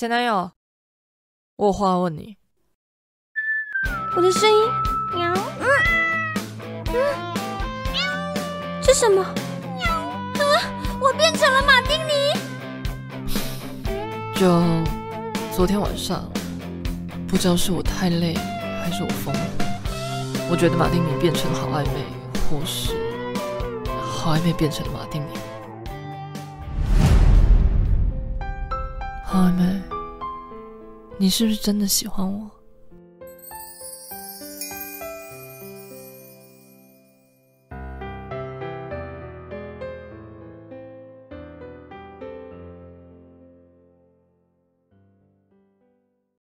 前男友，我有话问你。我的声音，喵，嗯。嗯，这什么？啊，我变成了马丁尼。就昨天晚上，不知道是我太累，还是我疯了，我觉得马丁尼变成好暧昧，或是好暧昧变成了马丁尼。好暧昧，你是不是真的喜欢我？